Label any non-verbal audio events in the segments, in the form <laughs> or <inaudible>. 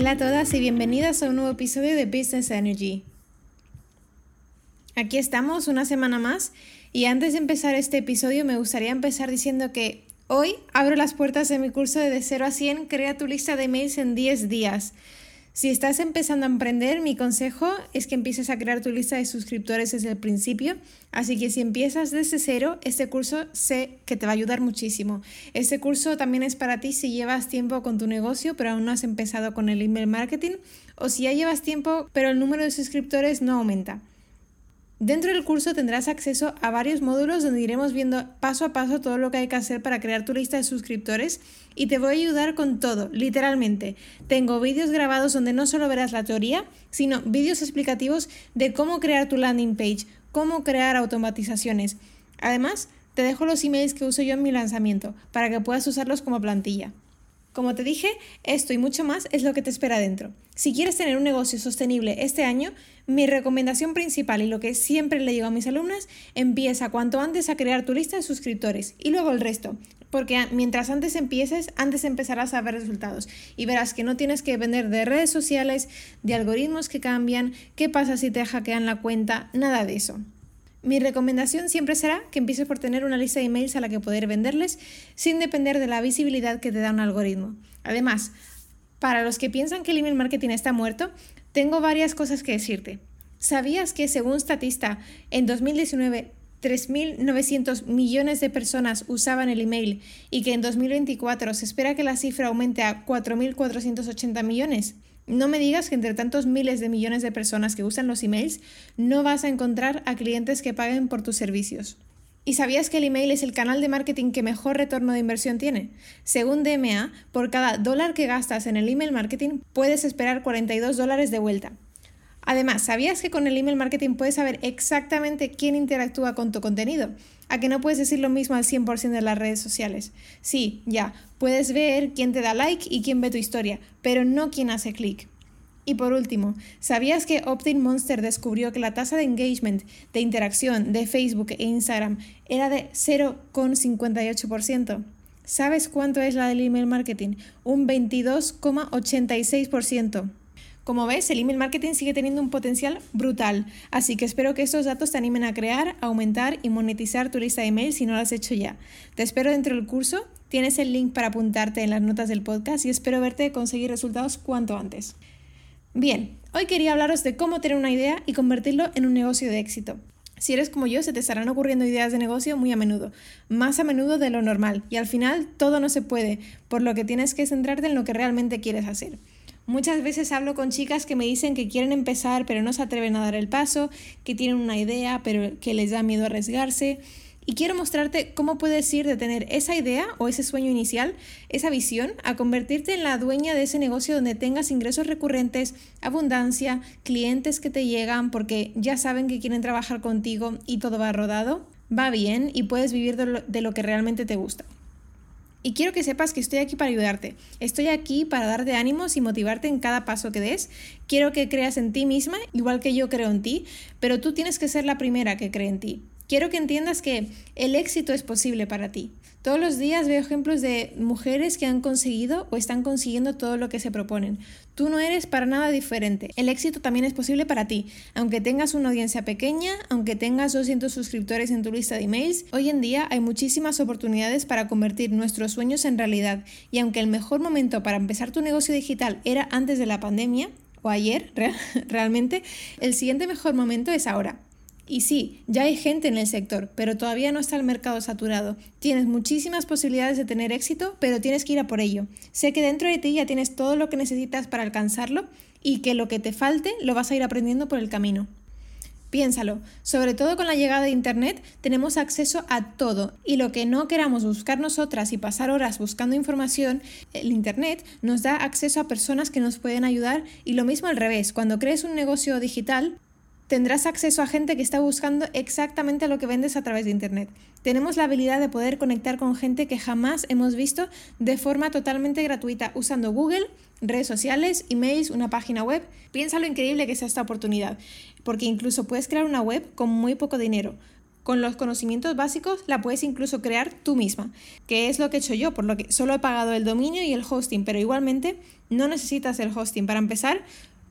Hola a todas y bienvenidas a un nuevo episodio de Business Energy. Aquí estamos una semana más y antes de empezar este episodio me gustaría empezar diciendo que hoy abro las puertas de mi curso de De 0 a 100, crea tu lista de emails en 10 días. Si estás empezando a emprender, mi consejo es que empieces a crear tu lista de suscriptores desde el principio. Así que si empiezas desde cero, este curso sé que te va a ayudar muchísimo. Este curso también es para ti si llevas tiempo con tu negocio, pero aún no has empezado con el email marketing, o si ya llevas tiempo, pero el número de suscriptores no aumenta. Dentro del curso tendrás acceso a varios módulos donde iremos viendo paso a paso todo lo que hay que hacer para crear tu lista de suscriptores y te voy a ayudar con todo, literalmente. Tengo vídeos grabados donde no solo verás la teoría, sino vídeos explicativos de cómo crear tu landing page, cómo crear automatizaciones. Además, te dejo los emails que uso yo en mi lanzamiento para que puedas usarlos como plantilla. Como te dije, esto y mucho más es lo que te espera dentro. Si quieres tener un negocio sostenible este año, mi recomendación principal y lo que siempre le digo a mis alumnas, empieza cuanto antes a crear tu lista de suscriptores y luego el resto. Porque mientras antes empieces, antes empezarás a ver resultados y verás que no tienes que depender de redes sociales, de algoritmos que cambian, qué pasa si te hackean la cuenta, nada de eso. Mi recomendación siempre será que empieces por tener una lista de emails a la que poder venderles sin depender de la visibilidad que te da un algoritmo. Además, para los que piensan que el email marketing está muerto, tengo varias cosas que decirte. ¿Sabías que según Statista, en 2019 3.900 millones de personas usaban el email y que en 2024 se espera que la cifra aumente a 4.480 millones? No me digas que entre tantos miles de millones de personas que usan los emails no vas a encontrar a clientes que paguen por tus servicios. ¿Y sabías que el email es el canal de marketing que mejor retorno de inversión tiene? Según DMA, por cada dólar que gastas en el email marketing puedes esperar 42 dólares de vuelta. Además, ¿sabías que con el email marketing puedes saber exactamente quién interactúa con tu contenido? ¿A que no puedes decir lo mismo al 100% de las redes sociales? Sí, ya, puedes ver quién te da like y quién ve tu historia, pero no quién hace clic. Y por último, ¿sabías que Optin Monster descubrió que la tasa de engagement, de interacción de Facebook e Instagram era de 0,58%? ¿Sabes cuánto es la del email marketing? Un 22,86%. Como ves, el email marketing sigue teniendo un potencial brutal, así que espero que estos datos te animen a crear, aumentar y monetizar tu lista de email si no lo has hecho ya. Te espero dentro del curso, tienes el link para apuntarte en las notas del podcast y espero verte conseguir resultados cuanto antes. Bien, hoy quería hablaros de cómo tener una idea y convertirlo en un negocio de éxito. Si eres como yo, se te estarán ocurriendo ideas de negocio muy a menudo, más a menudo de lo normal, y al final todo no se puede, por lo que tienes que centrarte en lo que realmente quieres hacer. Muchas veces hablo con chicas que me dicen que quieren empezar pero no se atreven a dar el paso, que tienen una idea pero que les da miedo arriesgarse. Y quiero mostrarte cómo puedes ir de tener esa idea o ese sueño inicial, esa visión, a convertirte en la dueña de ese negocio donde tengas ingresos recurrentes, abundancia, clientes que te llegan porque ya saben que quieren trabajar contigo y todo va rodado, va bien y puedes vivir de lo, de lo que realmente te gusta. Y quiero que sepas que estoy aquí para ayudarte. Estoy aquí para darte ánimos y motivarte en cada paso que des. Quiero que creas en ti misma, igual que yo creo en ti, pero tú tienes que ser la primera que cree en ti. Quiero que entiendas que el éxito es posible para ti. Todos los días veo ejemplos de mujeres que han conseguido o están consiguiendo todo lo que se proponen. Tú no eres para nada diferente. El éxito también es posible para ti. Aunque tengas una audiencia pequeña, aunque tengas 200 suscriptores en tu lista de emails, hoy en día hay muchísimas oportunidades para convertir nuestros sueños en realidad. Y aunque el mejor momento para empezar tu negocio digital era antes de la pandemia, o ayer <laughs> realmente, el siguiente mejor momento es ahora. Y sí, ya hay gente en el sector, pero todavía no está el mercado saturado. Tienes muchísimas posibilidades de tener éxito, pero tienes que ir a por ello. Sé que dentro de ti ya tienes todo lo que necesitas para alcanzarlo y que lo que te falte lo vas a ir aprendiendo por el camino. Piénsalo, sobre todo con la llegada de Internet tenemos acceso a todo y lo que no queramos buscar nosotras y pasar horas buscando información, el Internet nos da acceso a personas que nos pueden ayudar y lo mismo al revés, cuando crees un negocio digital tendrás acceso a gente que está buscando exactamente lo que vendes a través de Internet. Tenemos la habilidad de poder conectar con gente que jamás hemos visto de forma totalmente gratuita usando Google, redes sociales, emails, una página web. Piensa lo increíble que es esta oportunidad, porque incluso puedes crear una web con muy poco dinero con los conocimientos básicos la puedes incluso crear tú misma, que es lo que he hecho yo, por lo que solo he pagado el dominio y el hosting, pero igualmente no necesitas el hosting. Para empezar,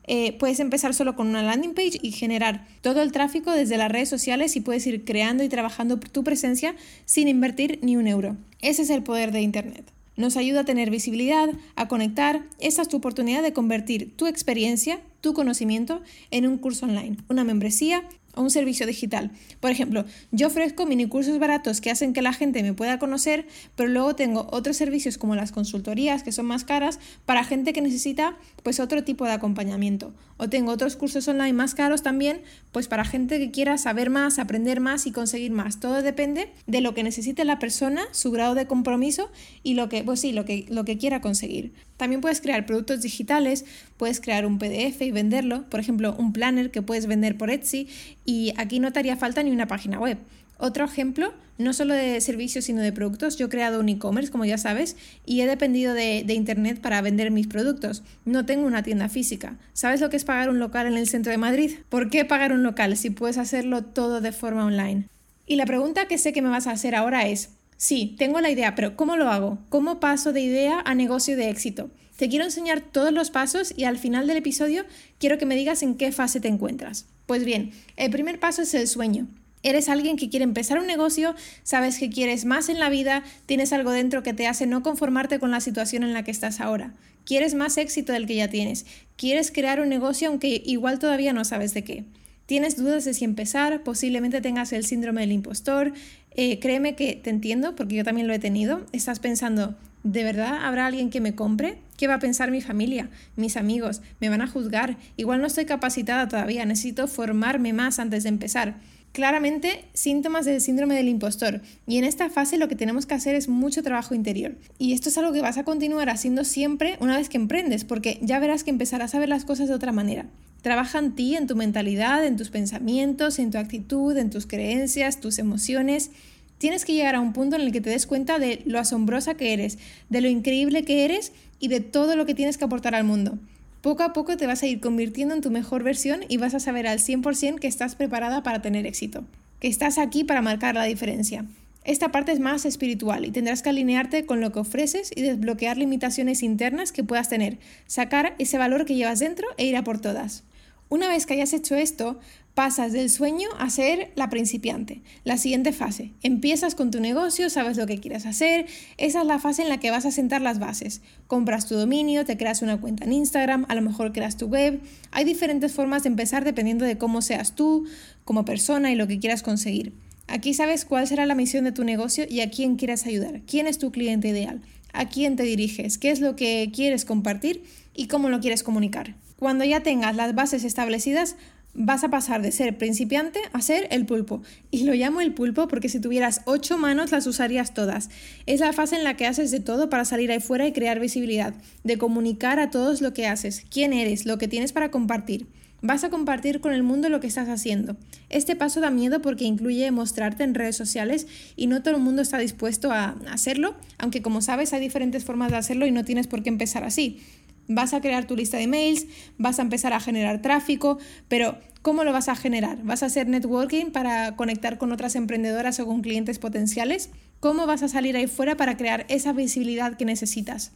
eh, puedes empezar solo con una landing page y generar todo el tráfico desde las redes sociales y puedes ir creando y trabajando tu presencia sin invertir ni un euro. Ese es el poder de Internet. Nos ayuda a tener visibilidad, a conectar. Esta es tu oportunidad de convertir tu experiencia, tu conocimiento en un curso online, una membresía un servicio digital. Por ejemplo, yo ofrezco mini cursos baratos que hacen que la gente me pueda conocer, pero luego tengo otros servicios como las consultorías que son más caras para gente que necesita pues otro tipo de acompañamiento. O tengo otros cursos online más caros también, pues para gente que quiera saber más, aprender más y conseguir más. Todo depende de lo que necesite la persona, su grado de compromiso y lo que, pues sí, lo que, lo que quiera conseguir. También puedes crear productos digitales, puedes crear un PDF y venderlo, por ejemplo, un planner que puedes vender por Etsy y aquí no te haría falta ni una página web. Otro ejemplo, no solo de servicios, sino de productos. Yo he creado un e-commerce, como ya sabes, y he dependido de, Internet para vender mis productos. No tengo una tienda física. ¿Sabes lo que es pagar un local en el centro de Madrid? ¿Por qué pagar un local si puedes hacerlo todo de forma online? Y la pregunta que sé que me vas a hacer ahora es, sí, tengo la idea, pero ¿cómo lo hago? ¿Cómo paso de idea a negocio de éxito? Te quiero enseñar todos los pasos y al final del episodio quiero que me digas en qué fase te encuentras. Pues bien, el primer paso es el sueño. Eres alguien que quiere empezar un negocio, sabes que quieres más en la vida, tienes algo dentro que te hace no conformarte con la situación en la que estás ahora. Quieres más éxito del que ya tienes. Quieres crear un negocio aunque igual todavía no sabes de qué. Tienes dudas de si empezar, posiblemente tengas el síndrome del impostor. Eh, créeme que te entiendo porque yo también lo he tenido. Estás pensando, ¿de verdad habrá alguien que me compre? ¿Qué va a pensar mi familia, mis amigos? ¿Me van a juzgar? Igual no estoy capacitada todavía, necesito formarme más antes de empezar claramente síntomas del síndrome del impostor. Y en esta fase lo que tenemos que hacer es mucho trabajo interior. Y esto es algo que vas a continuar haciendo siempre una vez que emprendes, porque ya verás que empezarás a ver las cosas de otra manera. Trabaja en ti, en tu mentalidad, en tus pensamientos, en tu actitud, en tus creencias, tus emociones. Tienes que llegar a un punto en el que te des cuenta de lo asombrosa que eres, de lo increíble que eres y de todo lo que tienes que aportar al mundo. Poco a poco te vas a ir convirtiendo en tu mejor versión y vas a saber al 100% que estás preparada para tener éxito, que estás aquí para marcar la diferencia. Esta parte es más espiritual y tendrás que alinearte con lo que ofreces y desbloquear limitaciones internas que puedas tener, sacar ese valor que llevas dentro e ir a por todas. Una vez que hayas hecho esto, pasas del sueño a ser la principiante. La siguiente fase. Empiezas con tu negocio, sabes lo que quieres hacer. Esa es la fase en la que vas a sentar las bases. Compras tu dominio, te creas una cuenta en Instagram, a lo mejor creas tu web. Hay diferentes formas de empezar dependiendo de cómo seas tú como persona y lo que quieras conseguir. Aquí sabes cuál será la misión de tu negocio y a quién quieres ayudar. ¿Quién es tu cliente ideal? ¿A quién te diriges? ¿Qué es lo que quieres compartir? ¿Y cómo lo quieres comunicar? Cuando ya tengas las bases establecidas, vas a pasar de ser principiante a ser el pulpo. Y lo llamo el pulpo porque si tuvieras ocho manos las usarías todas. Es la fase en la que haces de todo para salir ahí fuera y crear visibilidad, de comunicar a todos lo que haces, quién eres, lo que tienes para compartir. Vas a compartir con el mundo lo que estás haciendo. Este paso da miedo porque incluye mostrarte en redes sociales y no todo el mundo está dispuesto a hacerlo, aunque como sabes hay diferentes formas de hacerlo y no tienes por qué empezar así. Vas a crear tu lista de mails, vas a empezar a generar tráfico, pero ¿cómo lo vas a generar? ¿Vas a hacer networking para conectar con otras emprendedoras o con clientes potenciales? ¿Cómo vas a salir ahí fuera para crear esa visibilidad que necesitas?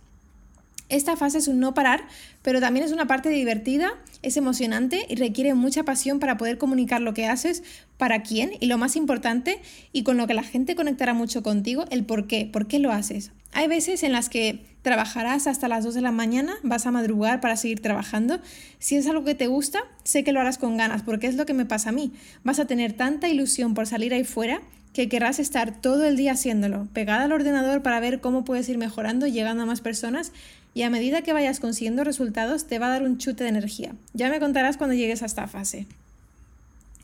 Esta fase es un no parar, pero también es una parte divertida, es emocionante y requiere mucha pasión para poder comunicar lo que haces, para quién y lo más importante, y con lo que la gente conectará mucho contigo, el por qué, por qué lo haces. Hay veces en las que trabajarás hasta las 2 de la mañana, vas a madrugar para seguir trabajando. Si es algo que te gusta, sé que lo harás con ganas, porque es lo que me pasa a mí. Vas a tener tanta ilusión por salir ahí fuera que querrás estar todo el día haciéndolo, pegada al ordenador para ver cómo puedes ir mejorando, llegando a más personas y a medida que vayas consiguiendo resultados te va a dar un chute de energía. Ya me contarás cuando llegues a esta fase.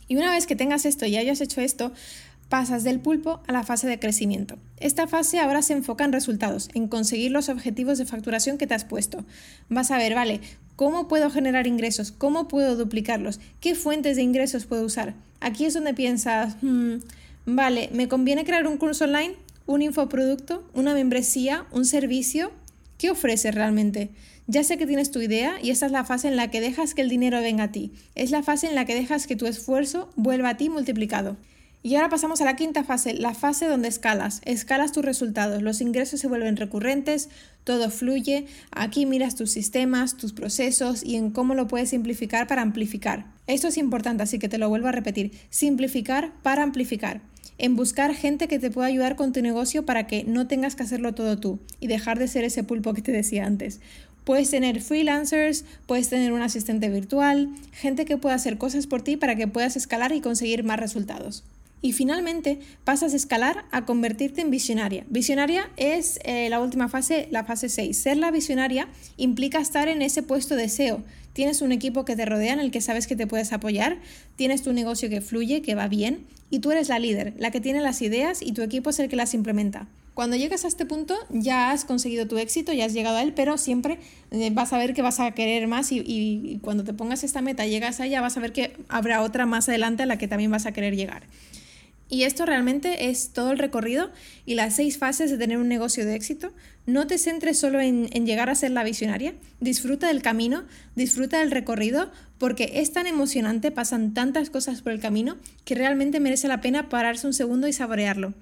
Y una vez que tengas esto y hayas hecho esto, pasas del pulpo a la fase de crecimiento. Esta fase ahora se enfoca en resultados, en conseguir los objetivos de facturación que te has puesto. Vas a ver, vale, ¿cómo puedo generar ingresos? ¿Cómo puedo duplicarlos? ¿Qué fuentes de ingresos puedo usar? Aquí es donde piensas, hmm, vale, ¿me conviene crear un curso online? ¿Un infoproducto? ¿Una membresía? ¿Un servicio? ¿Qué ofreces realmente? Ya sé que tienes tu idea y esta es la fase en la que dejas que el dinero venga a ti. Es la fase en la que dejas que tu esfuerzo vuelva a ti multiplicado. Y ahora pasamos a la quinta fase, la fase donde escalas. Escalas tus resultados, los ingresos se vuelven recurrentes, todo fluye. Aquí miras tus sistemas, tus procesos y en cómo lo puedes simplificar para amplificar. Esto es importante, así que te lo vuelvo a repetir. Simplificar para amplificar. En buscar gente que te pueda ayudar con tu negocio para que no tengas que hacerlo todo tú y dejar de ser ese pulpo que te decía antes. Puedes tener freelancers, puedes tener un asistente virtual, gente que pueda hacer cosas por ti para que puedas escalar y conseguir más resultados. Y finalmente pasas a escalar a convertirte en visionaria. Visionaria es eh, la última fase, la fase 6. Ser la visionaria implica estar en ese puesto de SEO. Tienes un equipo que te rodea en el que sabes que te puedes apoyar, tienes tu negocio que fluye, que va bien, y tú eres la líder, la que tiene las ideas y tu equipo es el que las implementa. Cuando llegas a este punto ya has conseguido tu éxito, ya has llegado a él, pero siempre eh, vas a ver que vas a querer más y, y cuando te pongas esta meta, llegas a ella, vas a ver que habrá otra más adelante a la que también vas a querer llegar. Y esto realmente es todo el recorrido y las seis fases de tener un negocio de éxito. No te centres solo en, llegar a ser la visionaria, disfruta del camino, disfruta del recorrido, porque es tan emocionante, pasan tantas cosas por el camino, que realmente merece la pena pararse un segundo y saborearlo.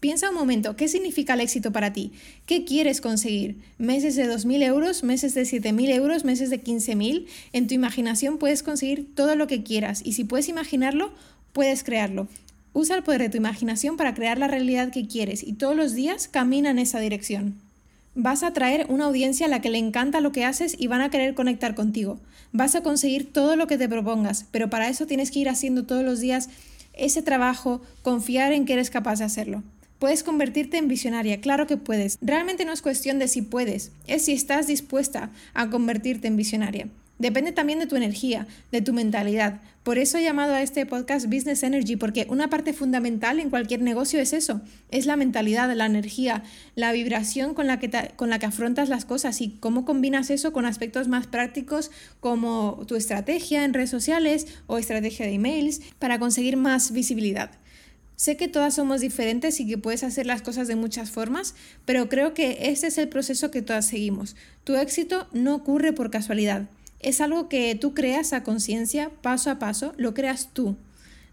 Piensa un momento, ¿qué significa el éxito para ti? ¿Qué quieres conseguir? ¿Meses de 2.000 euros? ¿Meses de 7.000 euros? ¿Meses de 15.000? En tu imaginación puedes conseguir todo lo que quieras y si puedes imaginarlo, puedes crearlo. Usa el poder de tu imaginación para crear la realidad que quieres y todos los días camina en esa dirección. Vas a atraer una audiencia a la que le encanta lo que haces y van a querer conectar contigo. Vas a conseguir todo lo que te propongas, pero para eso tienes que ir haciendo todos los días ese trabajo, confiar en que eres capaz de hacerlo. Puedes convertirte en visionaria, claro que puedes. Realmente no es cuestión de si puedes, es si estás dispuesta a convertirte en visionaria. Depende también de tu energía, de tu mentalidad. Por eso he llamado a este podcast Business Energy, porque una parte fundamental en cualquier negocio es eso, es la mentalidad, la energía, la vibración con la que, con la que afrontas las cosas y cómo combinas eso con aspectos más prácticos como tu estrategia en redes sociales o estrategia de emails para conseguir más visibilidad. Sé que todas somos diferentes y que puedes hacer las cosas de muchas formas, pero creo que ese es el proceso que todas seguimos. Tu éxito no ocurre por casualidad es algo que tú creas a conciencia, paso a paso, lo creas tú.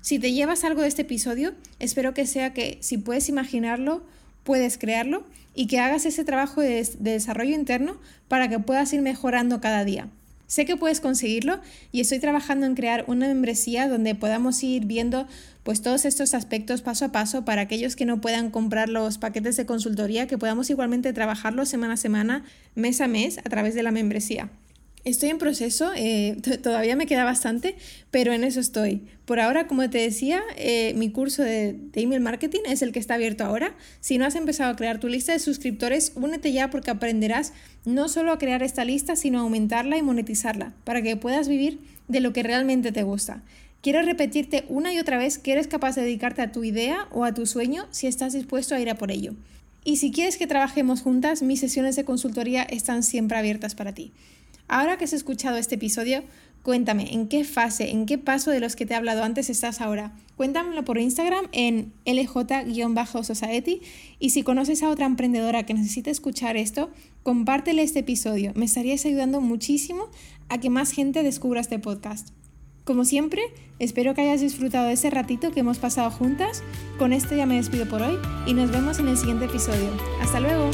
Si te llevas algo de este episodio, espero que sea que si puedes imaginarlo, puedes crearlo y que hagas ese trabajo de, desarrollo interno para que puedas ir mejorando cada día. Sé que puedes conseguirlo y estoy trabajando en crear una membresía donde podamos ir viendo pues todos estos aspectos paso a paso para aquellos que no puedan comprar los paquetes de consultoría, que podamos igualmente trabajarlo semana a semana, mes a mes a través de la membresía. Estoy en proceso, eh, <laughs> todavía me queda bastante, pero en eso estoy. Por ahora, como te decía, eh, mi curso de, de, email marketing es el que está abierto ahora. Si no has empezado a crear tu lista de suscriptores, únete ya porque aprenderás no solo a crear esta lista, sino a aumentarla y monetizarla para que puedas vivir de lo que realmente te gusta. Quiero repetirte una y otra vez que eres capaz de dedicarte a tu idea o a tu sueño si estás dispuesto a ir a por ello. Y si quieres que trabajemos juntas, mis sesiones de consultoría están siempre abiertas para ti. Ahora que has escuchado este episodio, cuéntame en qué fase, en qué paso de los que te he hablado antes estás ahora. Cuéntamelo por Instagram en lj-society y si conoces a otra emprendedora que necesite escuchar esto, compártele este episodio. Me estarías ayudando muchísimo a que más gente descubra este podcast. Como siempre, espero que hayas disfrutado de ese ratito que hemos pasado juntas. Con esto ya me despido por hoy y nos vemos en el siguiente episodio. Hasta luego.